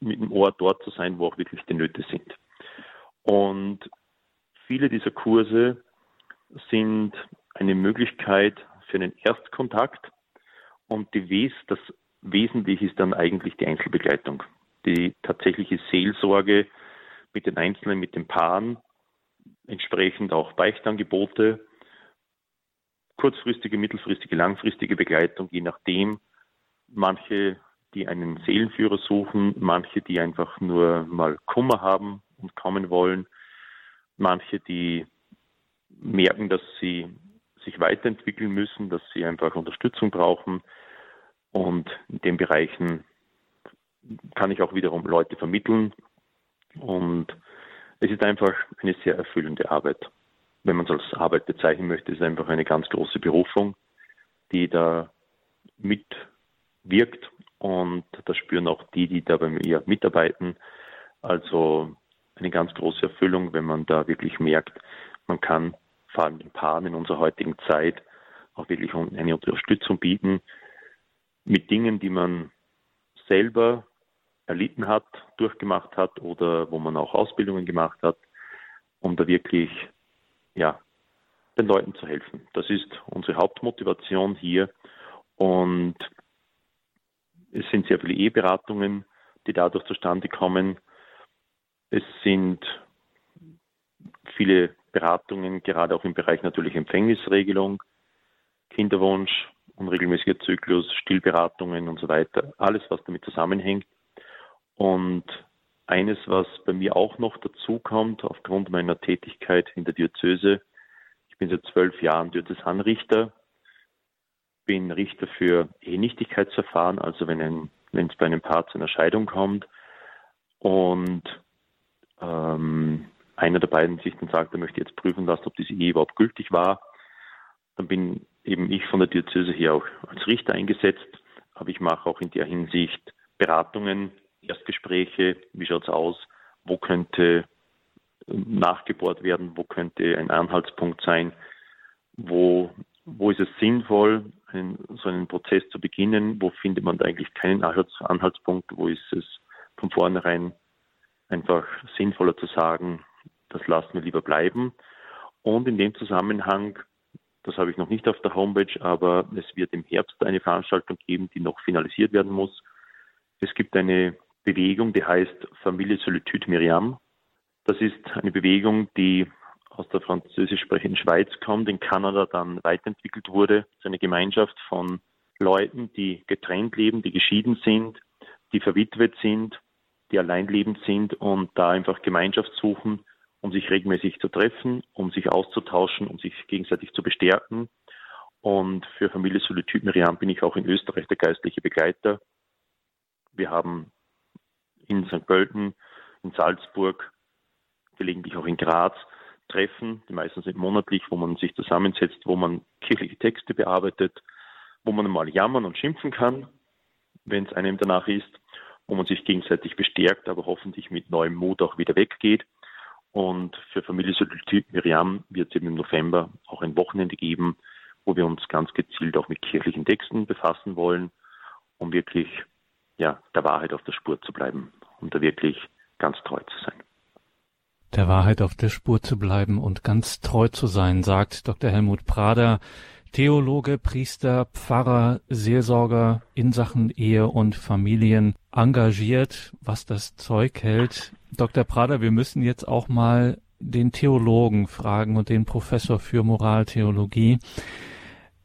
mit dem Ohr dort zu sein, wo auch wirklich die Nöte sind. Und viele dieser Kurse sind eine Möglichkeit für einen Erstkontakt und die das Wesentliche ist dann eigentlich die Einzelbegleitung. Die tatsächliche Seelsorge mit den Einzelnen, mit den Paaren, entsprechend auch Beichtangebote, kurzfristige, mittelfristige, langfristige Begleitung, je nachdem. Manche, die einen Seelenführer suchen, manche, die einfach nur mal Kummer haben und kommen wollen, manche, die merken, dass sie sich weiterentwickeln müssen, dass sie einfach Unterstützung brauchen. Und in den Bereichen kann ich auch wiederum Leute vermitteln. Und es ist einfach eine sehr erfüllende Arbeit. Wenn man es als Arbeit bezeichnen möchte, ist einfach eine ganz große Berufung, die da mitwirkt. Und das spüren auch die, die da bei mir mitarbeiten. Also eine ganz große Erfüllung, wenn man da wirklich merkt, man kann vor allem den Paaren in unserer heutigen Zeit auch wirklich eine Unterstützung bieten mit Dingen, die man selber erlitten hat, durchgemacht hat oder wo man auch Ausbildungen gemacht hat, um da wirklich ja, den Leuten zu helfen. Das ist unsere Hauptmotivation hier und es sind sehr viele Eheberatungen, die dadurch zustande kommen. Es sind viele Beratungen, gerade auch im Bereich natürlich Empfängnisregelung, Kinderwunsch, unregelmäßiger Zyklus, Stillberatungen und so weiter. Alles, was damit zusammenhängt. Und eines, was bei mir auch noch dazu kommt, aufgrund meiner Tätigkeit in der Diözese, ich bin seit zwölf Jahren Diözesanrichter, bin Richter für Ehenichtigkeitsverfahren, also wenn, ein, wenn es bei einem Paar zu einer Scheidung kommt. Und ähm, einer der beiden sich dann sagt, er möchte jetzt prüfen lassen, ob diese Ehe überhaupt gültig war, dann bin eben ich von der Diözese hier auch als Richter eingesetzt, aber ich mache auch in der Hinsicht Beratungen, Erstgespräche, wie schaut es aus, wo könnte nachgebohrt werden, wo könnte ein Anhaltspunkt sein, wo, wo ist es sinnvoll, einen, so einen Prozess zu beginnen, wo findet man eigentlich keinen Anhaltspunkt, wo ist es von vornherein einfach sinnvoller zu sagen, das lassen wir lieber bleiben. Und in dem Zusammenhang, das habe ich noch nicht auf der Homepage, aber es wird im Herbst eine Veranstaltung geben, die noch finalisiert werden muss. Es gibt eine Bewegung, die heißt Familie Solitude Miriam. Das ist eine Bewegung, die aus der französisch sprechenden Schweiz kommt, in Kanada dann weiterentwickelt wurde. Es ist eine Gemeinschaft von Leuten, die getrennt leben, die geschieden sind, die verwitwet sind, die alleinlebend sind und da einfach Gemeinschaft suchen, um sich regelmäßig zu treffen, um sich auszutauschen, um sich gegenseitig zu bestärken. Und für Familie Solitude Miriam bin ich auch in Österreich der geistliche Begleiter. Wir haben in St. Pölten, in Salzburg, gelegentlich auch in Graz Treffen, die meistens sind monatlich, wo man sich zusammensetzt, wo man kirchliche Texte bearbeitet, wo man mal jammern und schimpfen kann, wenn es einem danach ist, wo man sich gegenseitig bestärkt, aber hoffentlich mit neuem Mut auch wieder weggeht. Und für Familie Solitude Miriam wird es eben im November auch ein Wochenende geben, wo wir uns ganz gezielt auch mit kirchlichen Texten befassen wollen, um wirklich ja, der Wahrheit auf der Spur zu bleiben und da wirklich ganz treu zu sein. Der Wahrheit auf der Spur zu bleiben und ganz treu zu sein, sagt Dr. Helmut Prader, Theologe, Priester, Pfarrer, Seelsorger in Sachen Ehe und Familien engagiert, was das Zeug hält. Dr. Prader, wir müssen jetzt auch mal den Theologen fragen und den Professor für Moraltheologie.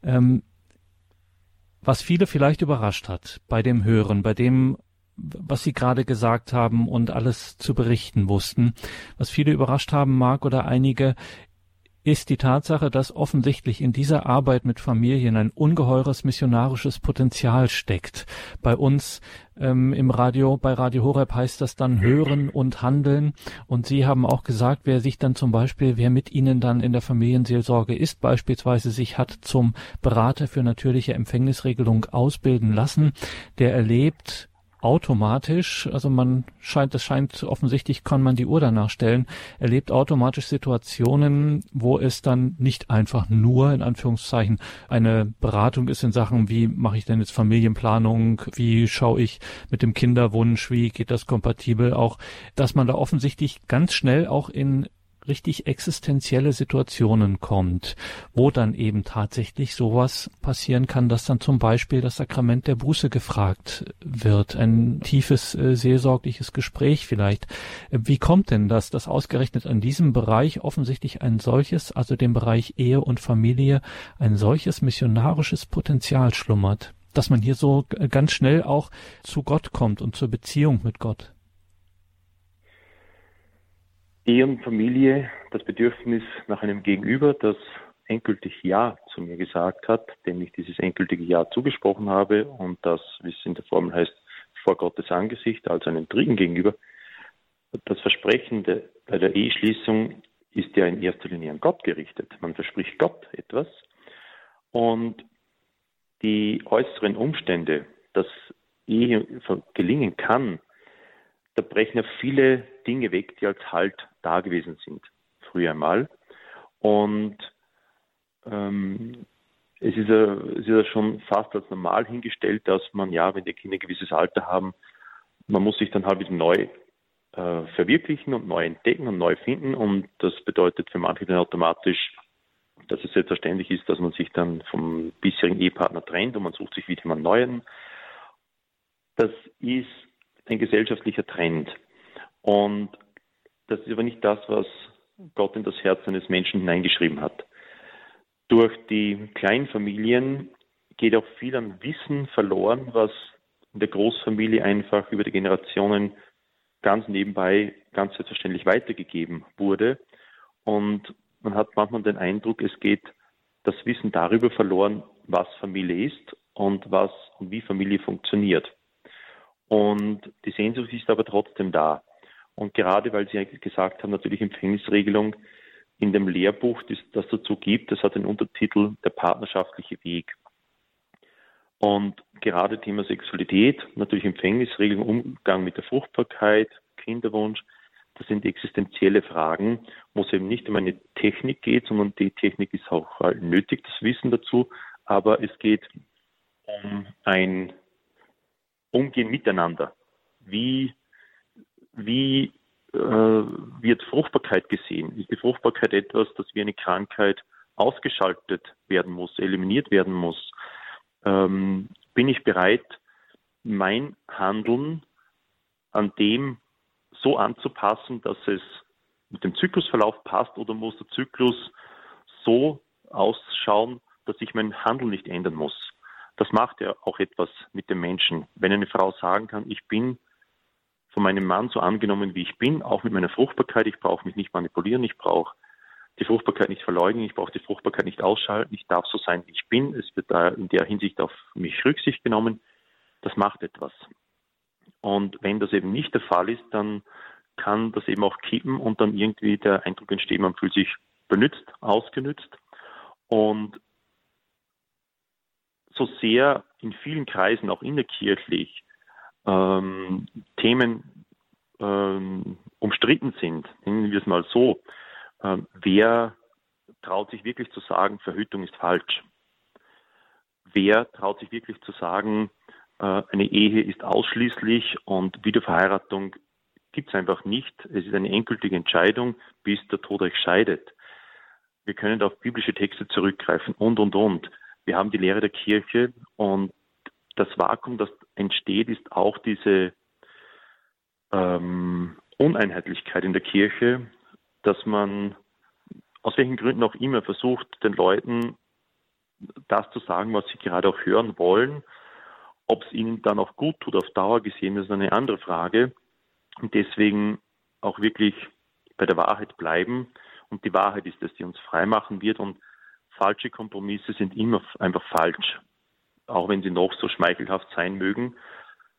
Ähm, was viele vielleicht überrascht hat bei dem Hören, bei dem, was Sie gerade gesagt haben und alles zu berichten wussten, was viele überrascht haben mag oder einige, ist die Tatsache, dass offensichtlich in dieser Arbeit mit Familien ein ungeheures missionarisches Potenzial steckt. Bei uns ähm, im Radio, bei Radio Horeb heißt das dann hören und handeln. Und Sie haben auch gesagt, wer sich dann zum Beispiel, wer mit Ihnen dann in der Familienseelsorge ist, beispielsweise sich hat zum Berater für natürliche Empfängnisregelung ausbilden lassen, der erlebt automatisch, also man scheint, es scheint offensichtlich, kann man die Uhr danach stellen, erlebt automatisch Situationen, wo es dann nicht einfach nur in Anführungszeichen eine Beratung ist in Sachen, wie mache ich denn jetzt Familienplanung, wie schaue ich mit dem Kinderwunsch, wie geht das kompatibel, auch, dass man da offensichtlich ganz schnell auch in richtig existenzielle Situationen kommt, wo dann eben tatsächlich sowas passieren kann, dass dann zum Beispiel das Sakrament der Buße gefragt wird, ein tiefes äh, seelsorgliches Gespräch vielleicht. Wie kommt denn das, dass ausgerechnet an diesem Bereich offensichtlich ein solches, also dem Bereich Ehe und Familie, ein solches missionarisches Potenzial schlummert, dass man hier so ganz schnell auch zu Gott kommt und zur Beziehung mit Gott? Ehe und Familie das Bedürfnis nach einem Gegenüber, das endgültig Ja zu mir gesagt hat, dem ich dieses endgültige Ja zugesprochen habe und das, wie es in der Formel heißt, vor Gottes Angesicht, also einem Dritten gegenüber. Das Versprechen bei der Eheschließung ist ja in erster Linie an Gott gerichtet. Man verspricht Gott etwas und die äußeren Umstände, dass Ehe gelingen kann, da brechen ja viele Dinge weg, die als Halt da gewesen sind, früher einmal. Und ähm, es, ist ja, es ist schon fast als normal hingestellt, dass man ja, wenn die Kinder ein gewisses Alter haben, man muss sich dann halt wieder neu äh, verwirklichen und neu entdecken und neu finden. Und das bedeutet für manche dann automatisch, dass es selbstverständlich ist, dass man sich dann vom bisherigen Ehepartner trennt und man sucht sich wieder einen neuen. Das ist ein gesellschaftlicher Trend. Und das ist aber nicht das, was Gott in das Herz eines Menschen hineingeschrieben hat. Durch die Kleinfamilien geht auch viel an Wissen verloren, was in der Großfamilie einfach über die Generationen ganz nebenbei, ganz selbstverständlich weitergegeben wurde. Und man hat manchmal den Eindruck, es geht das Wissen darüber verloren, was Familie ist und was und wie Familie funktioniert. Und die Sehnsucht ist aber trotzdem da. Und gerade weil Sie gesagt haben, natürlich Empfängnisregelung in dem Lehrbuch, das, das dazu gibt, das hat den Untertitel Der partnerschaftliche Weg. Und gerade Thema Sexualität, natürlich Empfängnisregelung, Umgang mit der Fruchtbarkeit, Kinderwunsch, das sind existenzielle Fragen, wo es eben nicht um eine Technik geht, sondern die Technik ist auch nötig, das Wissen dazu, aber es geht um ein Umgehen miteinander. Wie wie äh, wird Fruchtbarkeit gesehen? Ist die Fruchtbarkeit etwas, das wie eine Krankheit ausgeschaltet werden muss, eliminiert werden muss? Ähm, bin ich bereit, mein Handeln an dem so anzupassen, dass es mit dem Zyklusverlauf passt oder muss der Zyklus so ausschauen, dass ich mein Handeln nicht ändern muss? Das macht ja auch etwas mit dem Menschen. Wenn eine Frau sagen kann, ich bin von meinem Mann so angenommen, wie ich bin, auch mit meiner Fruchtbarkeit. Ich brauche mich nicht manipulieren, ich brauche die Fruchtbarkeit nicht verleugnen, ich brauche die Fruchtbarkeit nicht ausschalten, ich darf so sein, wie ich bin. Es wird da in der Hinsicht auf mich Rücksicht genommen. Das macht etwas. Und wenn das eben nicht der Fall ist, dann kann das eben auch kippen und dann irgendwie der Eindruck entstehen, man fühlt sich benützt, ausgenützt. Und so sehr in vielen Kreisen, auch innerkirchlich, ähm, Themen ähm, umstritten sind, nennen wir es mal so, ähm, wer traut sich wirklich zu sagen, Verhütung ist falsch? Wer traut sich wirklich zu sagen, äh, eine Ehe ist ausschließlich und Wiederverheiratung gibt es einfach nicht. Es ist eine endgültige Entscheidung, bis der Tod euch scheidet. Wir können auf biblische Texte zurückgreifen und, und, und. Wir haben die Lehre der Kirche und das Vakuum, das entsteht, ist auch diese ähm, Uneinheitlichkeit in der Kirche, dass man aus welchen Gründen auch immer versucht, den Leuten das zu sagen, was sie gerade auch hören wollen. Ob es ihnen dann auch gut tut auf Dauer gesehen, ist eine andere Frage. Und deswegen auch wirklich bei der Wahrheit bleiben. Und die Wahrheit ist es, die uns frei machen wird. Und falsche Kompromisse sind immer einfach falsch, auch wenn sie noch so schmeichelhaft sein mögen.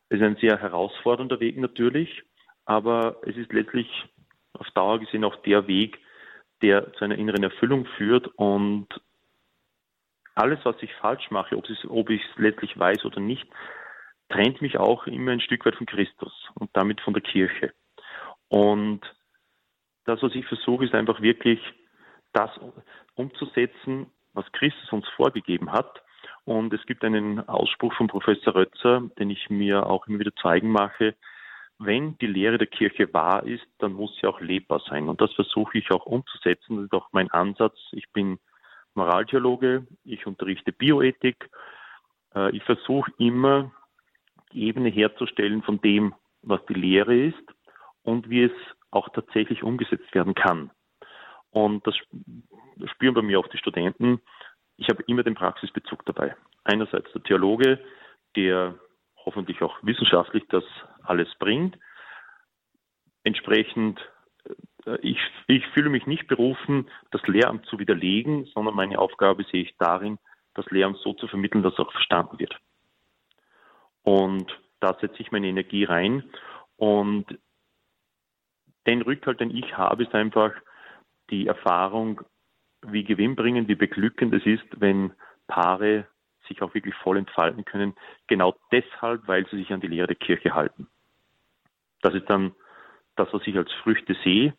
Es ist ein sehr herausfordernder Weg natürlich, aber es ist letztlich auf Dauer gesehen auch der Weg, der zu einer inneren Erfüllung führt und alles, was ich falsch mache, ob, es, ob ich es letztlich weiß oder nicht, trennt mich auch immer ein Stück weit von Christus und damit von der Kirche. Und das, was ich versuche, ist einfach wirklich das umzusetzen, was Christus uns vorgegeben hat. Und es gibt einen Ausspruch von Professor Rötzer, den ich mir auch immer wieder zeigen mache. Wenn die Lehre der Kirche wahr ist, dann muss sie auch lebbar sein. Und das versuche ich auch umzusetzen. Das ist auch mein Ansatz. Ich bin Moraltheologe, ich unterrichte Bioethik. Äh, ich versuche immer, die Ebene herzustellen von dem, was die Lehre ist und wie es auch tatsächlich umgesetzt werden kann. Und das spüren bei mir auch die Studenten. Ich habe immer den Praxisbezug dabei. Einerseits der Theologe, der hoffentlich auch wissenschaftlich das alles bringt. Entsprechend äh, ich, ich fühle mich nicht berufen, das Lehramt zu widerlegen, sondern meine Aufgabe sehe ich darin, das Lehramt so zu vermitteln, dass auch verstanden wird. Und da setze ich meine Energie rein. Und den Rückhalt, den ich habe, ist einfach die Erfahrung, wie gewinnbringend, wie beglückend es ist, wenn Paare sich auch wirklich voll entfalten können, genau deshalb, weil sie sich an die Lehre der Kirche halten. Das ist dann das, was ich als Früchte sehe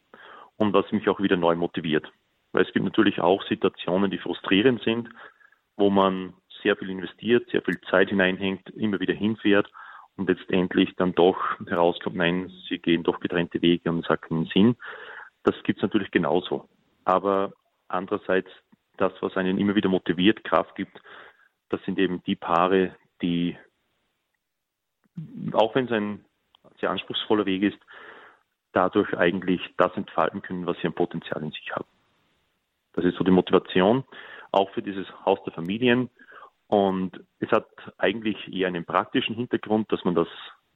und was mich auch wieder neu motiviert. Weil es gibt natürlich auch Situationen, die frustrierend sind, wo man sehr viel investiert, sehr viel Zeit hineinhängt, immer wieder hinfährt und letztendlich dann doch herauskommt, nein, sie gehen doch getrennte Wege und es hat keinen Sinn. Das gibt es natürlich genauso. Aber andererseits, das, was einen immer wieder motiviert, Kraft gibt, das sind eben die Paare, die, auch wenn es ein sehr anspruchsvoller Weg ist, dadurch eigentlich das entfalten können, was sie an Potenzial in sich haben. Das ist so die Motivation, auch für dieses Haus der Familien. Und es hat eigentlich eher einen praktischen Hintergrund, dass man das,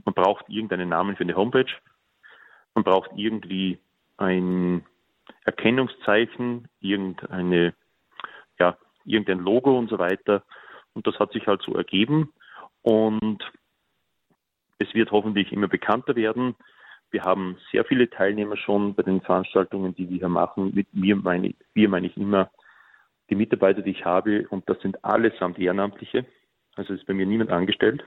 man braucht irgendeinen Namen für eine Homepage, man braucht irgendwie ein Erkennungszeichen, irgendeine, ja, irgendein Logo und so weiter. Und das hat sich halt so ergeben. Und es wird hoffentlich immer bekannter werden. Wir haben sehr viele Teilnehmer schon bei den Veranstaltungen, die wir hier machen. Mit mir meine, wir meine ich immer die Mitarbeiter, die ich habe, und das sind allesamt Ehrenamtliche. Also ist bei mir niemand angestellt,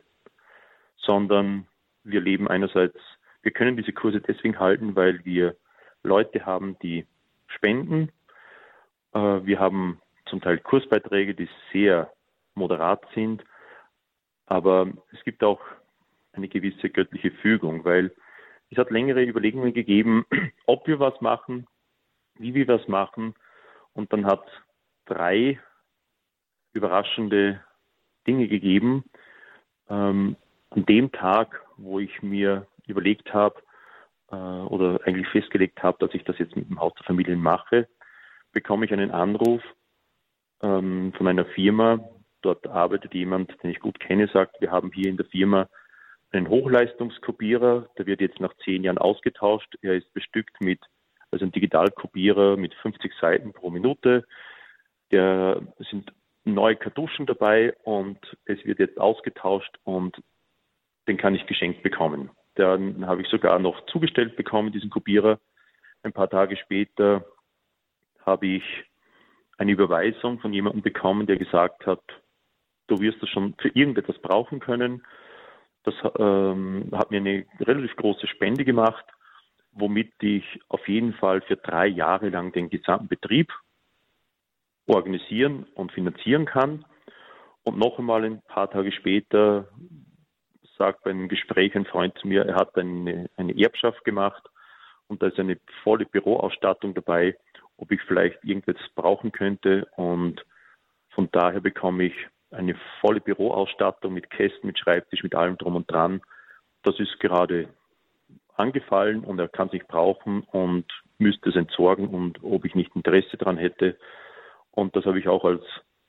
sondern wir leben einerseits, wir können diese Kurse deswegen halten, weil wir Leute haben, die spenden. Äh, wir haben zum Teil Kursbeiträge, die sehr moderat sind, aber es gibt auch eine gewisse göttliche Fügung, weil es hat längere Überlegungen gegeben, ob wir was machen, wie wir was machen. Und dann hat drei überraschende Dinge gegeben. Ähm, an dem Tag, wo ich mir überlegt habe äh, oder eigentlich festgelegt habe, dass ich das jetzt mit dem Haus der Familien mache, bekomme ich einen Anruf ähm, von einer Firma. Dort arbeitet jemand, den ich gut kenne, sagt, wir haben hier in der Firma einen Hochleistungskopierer, der wird jetzt nach zehn Jahren ausgetauscht. Er ist bestückt mit, also ein Digitalkopierer mit 50 Seiten pro Minute. Der sind neue Kartuschen dabei und es wird jetzt ausgetauscht und den kann ich geschenkt bekommen. Dann habe ich sogar noch zugestellt bekommen, diesen Kopierer. Ein paar Tage später habe ich eine Überweisung von jemandem bekommen, der gesagt hat, du wirst das schon für irgendetwas brauchen können. Das ähm, hat mir eine relativ große Spende gemacht, womit ich auf jeden Fall für drei Jahre lang den gesamten Betrieb organisieren und finanzieren kann. Und noch einmal ein paar Tage später sagt bei einem Gespräch ein Freund zu mir, er hat eine, eine Erbschaft gemacht und da ist eine volle Büroausstattung dabei, ob ich vielleicht irgendwas brauchen könnte. Und von daher bekomme ich eine volle Büroausstattung mit Kästen, mit Schreibtisch, mit allem drum und dran. Das ist gerade angefallen und er kann sich brauchen und müsste es entsorgen und ob ich nicht Interesse daran hätte. Und das habe ich auch als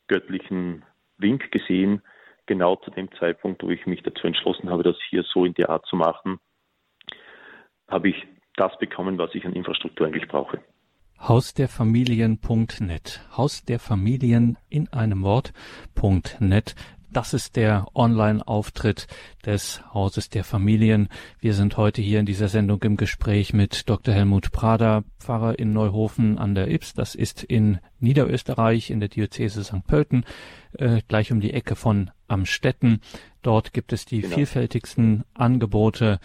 göttlichen Wink gesehen, genau zu dem Zeitpunkt, wo ich mich dazu entschlossen habe, das hier so in der Art zu machen, habe ich das bekommen, was ich an Infrastruktur eigentlich brauche. Hausderfamilien.net. Haus der Familien in einem Wort.net. Das ist der Online-Auftritt des Hauses der Familien. Wir sind heute hier in dieser Sendung im Gespräch mit Dr. Helmut Prader, Pfarrer in Neuhofen an der Ips. Das ist in Niederösterreich in der Diözese St. Pölten, äh, gleich um die Ecke von Amstetten. Dort gibt es die genau. vielfältigsten Angebote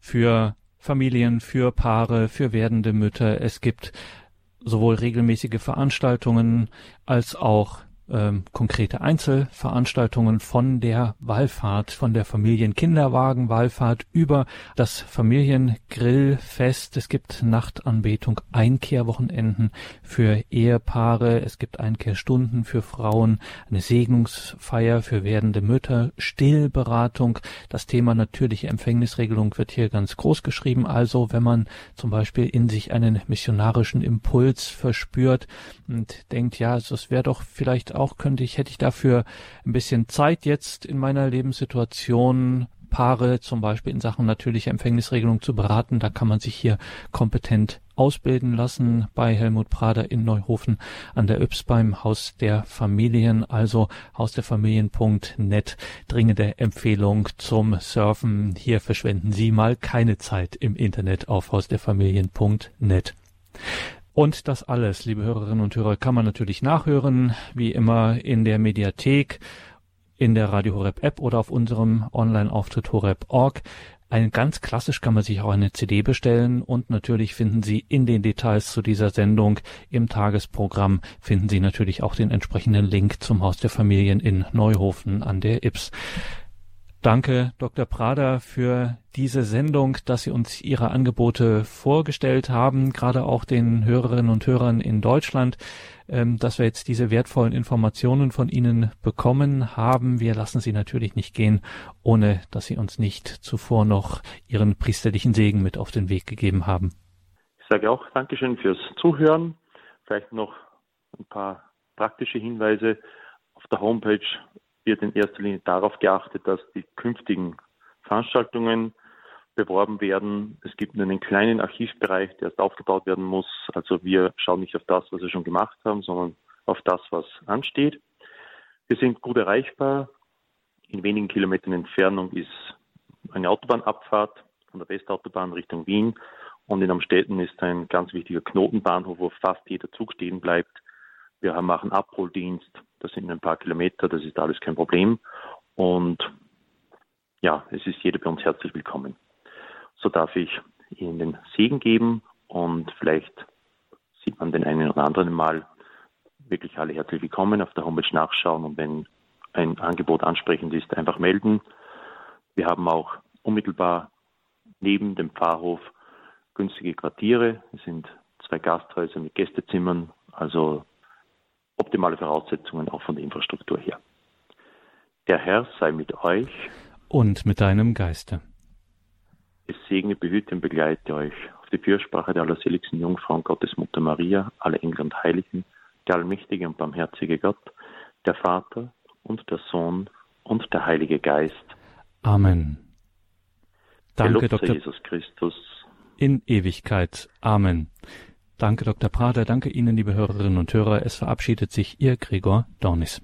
für Familien, für Paare, für werdende Mütter. Es gibt sowohl regelmäßige Veranstaltungen als auch ähm, konkrete Einzelveranstaltungen von der Wallfahrt, von der Familienkinderwagenwallfahrt über das Familiengrillfest. Es gibt Nachtanbetung, Einkehrwochenenden für Ehepaare. Es gibt Einkehrstunden für Frauen, eine Segnungsfeier für werdende Mütter, Stillberatung. Das Thema natürliche Empfängnisregelung wird hier ganz groß geschrieben. Also wenn man zum Beispiel in sich einen missionarischen Impuls verspürt und denkt, ja, es wäre doch vielleicht auch könnte ich, hätte ich dafür ein bisschen Zeit jetzt in meiner Lebenssituation, Paare zum Beispiel in Sachen natürlicher Empfängnisregelung zu beraten. Da kann man sich hier kompetent ausbilden lassen bei Helmut Prader in Neuhofen an der Yps beim Haus der Familien, also hausderfamilien.net. Dringende Empfehlung zum Surfen. Hier verschwenden Sie mal keine Zeit im Internet auf hausderfamilien.net. Und das alles, liebe Hörerinnen und Hörer, kann man natürlich nachhören, wie immer in der Mediathek, in der Radio Horeb App oder auf unserem Online-Auftritt horeb.org. Ein ganz klassisch kann man sich auch eine CD bestellen und natürlich finden Sie in den Details zu dieser Sendung im Tagesprogramm finden Sie natürlich auch den entsprechenden Link zum Haus der Familien in Neuhofen an der Ips. Danke, Dr. Prader, für diese Sendung, dass Sie uns Ihre Angebote vorgestellt haben, gerade auch den Hörerinnen und Hörern in Deutschland, ähm, dass wir jetzt diese wertvollen Informationen von Ihnen bekommen haben. Wir lassen Sie natürlich nicht gehen, ohne dass Sie uns nicht zuvor noch Ihren priesterlichen Segen mit auf den Weg gegeben haben. Ich sage auch Dankeschön fürs Zuhören. Vielleicht noch ein paar praktische Hinweise. Auf der Homepage wird in erster Linie darauf geachtet, dass die künftigen Veranstaltungen beworben werden. Es gibt einen kleinen Archivbereich, der erst aufgebaut werden muss. Also wir schauen nicht auf das, was wir schon gemacht haben, sondern auf das, was ansteht. Wir sind gut erreichbar. In wenigen Kilometern Entfernung ist eine Autobahnabfahrt von der Westautobahn Richtung Wien. Und in Amstetten ist ein ganz wichtiger Knotenbahnhof, wo fast jeder Zug stehen bleibt. Wir machen Abholdienst. Das sind ein paar Kilometer. Das ist alles kein Problem. Und ja, es ist jeder bei uns herzlich willkommen. So darf ich Ihnen den Segen geben und vielleicht sieht man den einen oder anderen Mal wirklich alle herzlich willkommen auf der Homepage nachschauen und wenn ein Angebot ansprechend ist, einfach melden. Wir haben auch unmittelbar neben dem Pfarrhof günstige Quartiere. Es sind zwei Gasthäuser mit Gästezimmern, also optimale Voraussetzungen auch von der Infrastruktur her. Der Herr sei mit euch. Und mit deinem Geiste. Es segne, behüte und begleite euch auf die Fürsprache der allerseligsten Jungfrau und Gottesmutter Maria, alle Engel und Heiligen, der allmächtige und barmherzige Gott, der Vater und der Sohn und der Heilige Geist. Amen. Danke, Dr. Jesus Christus. In Ewigkeit. Amen. Danke, Dr. Prater. Danke Ihnen, liebe Hörerinnen und Hörer. Es verabschiedet sich Ihr Gregor Dornis.